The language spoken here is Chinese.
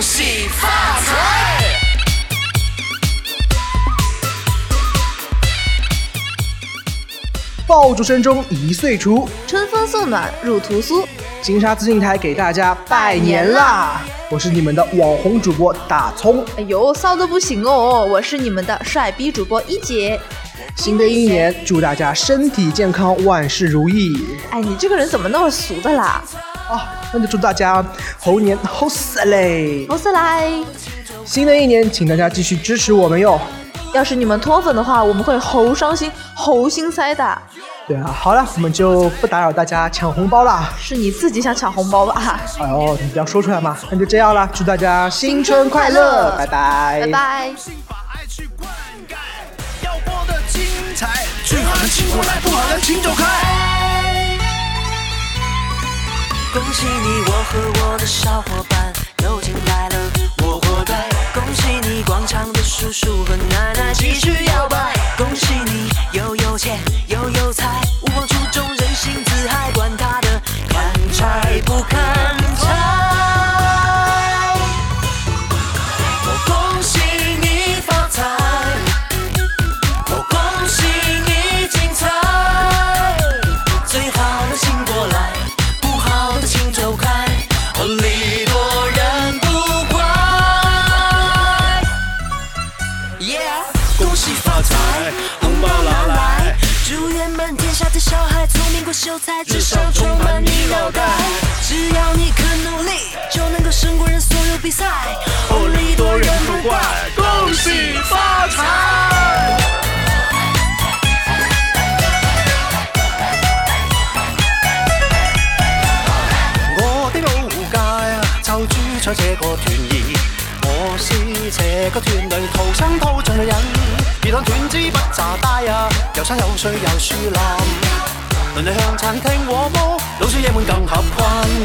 发爆竹声中一岁除，春风送暖入屠苏。金沙资讯台给大家拜年啦！我是你们的网红主播大葱。哎呦，骚的不行哦！我是你们的帅逼主播一姐。新的一年，祝大家身体健康，万事如意。哎，你这个人怎么那么俗的啦？哦，那就祝大家猴年猴死嘞，猴死来！新的一年，请大家继续支持我们哟。要是你们脱粉的话，我们会猴伤心、猴心塞的。对啊，好了，我们就不打扰大家抢红包了。是你自己想抢红包吧？哎呦，你不要说出来嘛。那就这样了，祝大家新春快乐，拜拜，拜拜。恭喜你，我和我的小伙伴有钱来了，我活该！恭喜你，广场的叔叔和奶奶继续摇摆！恭喜你，又有钱又有才，无往。秀才至少充满你脑袋，只要你肯努力，就能够胜过人所有比赛。哦，理多人不怪，恭喜发财。我的老宝界就住在这个段儿。我是这个段里偷生偷尽的人，别当断枝不咋大呀，有山有水有树林。轮里向餐厅和铺，老少爷们更合群。